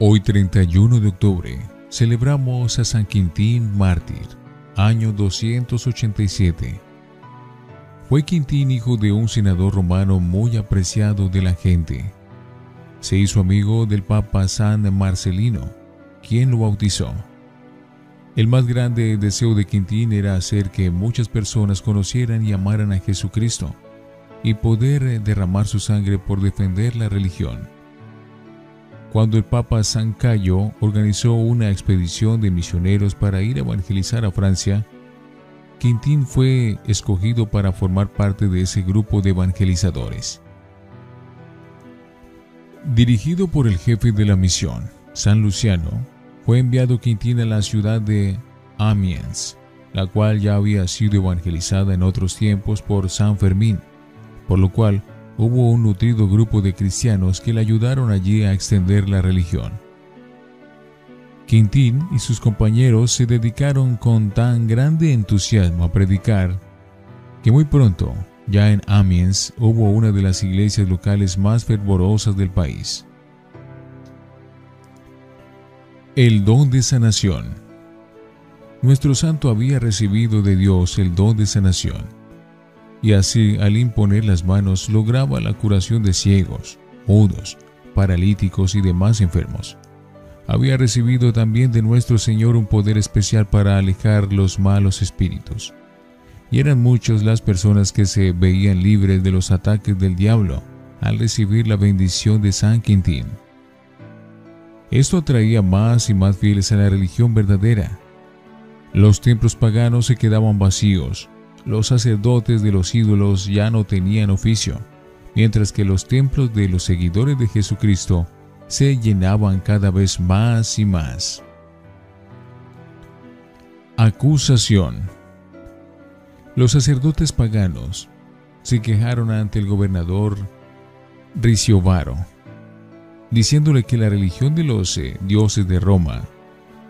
Hoy 31 de octubre celebramos a San Quintín Mártir, año 287. Fue Quintín hijo de un senador romano muy apreciado de la gente. Se hizo amigo del Papa San Marcelino, quien lo bautizó. El más grande deseo de Quintín era hacer que muchas personas conocieran y amaran a Jesucristo y poder derramar su sangre por defender la religión cuando el Papa San Cayo organizó una expedición de misioneros para ir a evangelizar a Francia, Quintín fue escogido para formar parte de ese grupo de evangelizadores. Dirigido por el jefe de la misión, San Luciano, fue enviado Quintín a la ciudad de Amiens, la cual ya había sido evangelizada en otros tiempos por San Fermín, por lo cual hubo un nutrido grupo de cristianos que le ayudaron allí a extender la religión. Quintín y sus compañeros se dedicaron con tan grande entusiasmo a predicar que muy pronto, ya en Amiens, hubo una de las iglesias locales más fervorosas del país. El don de sanación. Nuestro santo había recibido de Dios el don de sanación y así al imponer las manos lograba la curación de ciegos, mudos, paralíticos y demás enfermos. Había recibido también de nuestro Señor un poder especial para alejar los malos espíritus. Y eran muchas las personas que se veían libres de los ataques del diablo al recibir la bendición de San Quintín. Esto atraía más y más fieles a la religión verdadera. Los templos paganos se quedaban vacíos, los sacerdotes de los ídolos ya no tenían oficio, mientras que los templos de los seguidores de Jesucristo se llenaban cada vez más y más. Acusación. Los sacerdotes paganos se quejaron ante el gobernador Riciovaro, diciéndole que la religión de los eh, dioses de Roma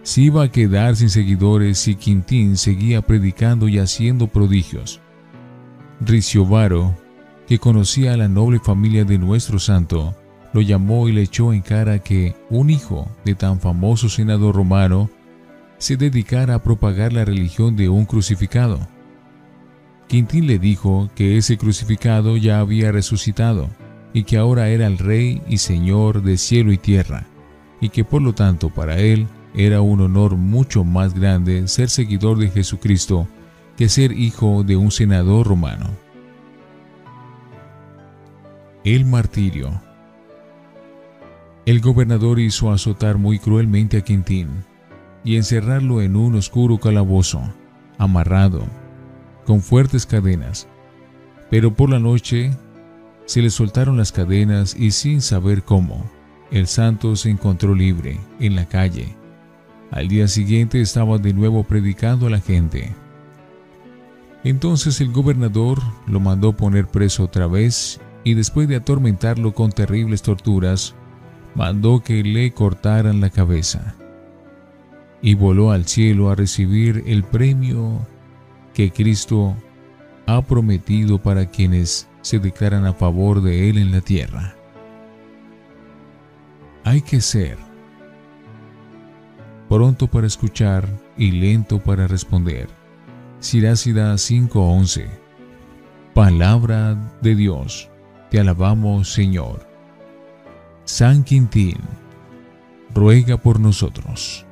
se iba a quedar sin seguidores si Quintín seguía predicando y haciendo prodigios. Riciovaro, que conocía a la noble familia de nuestro santo, lo llamó y le echó en cara que un hijo de tan famoso senador romano se dedicara a propagar la religión de un crucificado. Quintín le dijo que ese crucificado ya había resucitado y que ahora era el rey y señor de cielo y tierra, y que por lo tanto para él era un honor mucho más grande ser seguidor de Jesucristo que ser hijo de un senador romano. El martirio. El gobernador hizo azotar muy cruelmente a Quintín y encerrarlo en un oscuro calabozo, amarrado, con fuertes cadenas. Pero por la noche se le soltaron las cadenas y sin saber cómo, el santo se encontró libre en la calle al día siguiente estaba de nuevo predicando a la gente. Entonces el gobernador lo mandó poner preso otra vez y después de atormentarlo con terribles torturas, mandó que le cortaran la cabeza. Y voló al cielo a recibir el premio que Cristo ha prometido para quienes se declaran a favor de Él en la tierra. Hay que ser pronto para escuchar y lento para responder. Sirásida 5:11 Palabra de Dios, te alabamos Señor. San Quintín, ruega por nosotros.